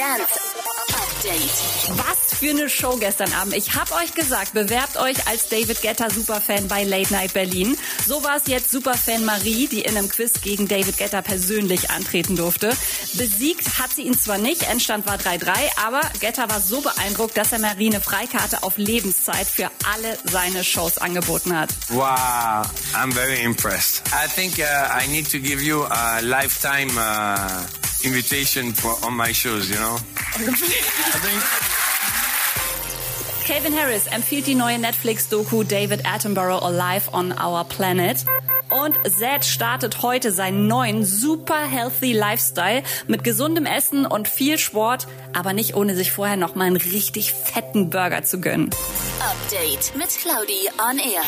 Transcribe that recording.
Dance Update. Was für eine Show gestern Abend. Ich hab euch gesagt, bewerbt euch als David Getter Superfan bei Late Night Berlin. So war es jetzt Superfan Marie, die in einem Quiz gegen David Getter persönlich antreten durfte. Besiegt hat sie ihn zwar nicht, Endstand war 3-3, aber Getter war so beeindruckt, dass er Marie eine Freikarte auf Lebenszeit für alle seine Shows angeboten hat. Wow, I'm very impressed. I think uh, I need to give you a lifetime uh, invitation for on my shows, you know? Calvin Harris empfiehlt die neue Netflix-Doku David Attenborough Alive on Our Planet. Und Zed startet heute seinen neuen super healthy Lifestyle mit gesundem Essen und viel Sport, aber nicht ohne sich vorher noch mal einen richtig fetten Burger zu gönnen. Update mit Claudi on Air.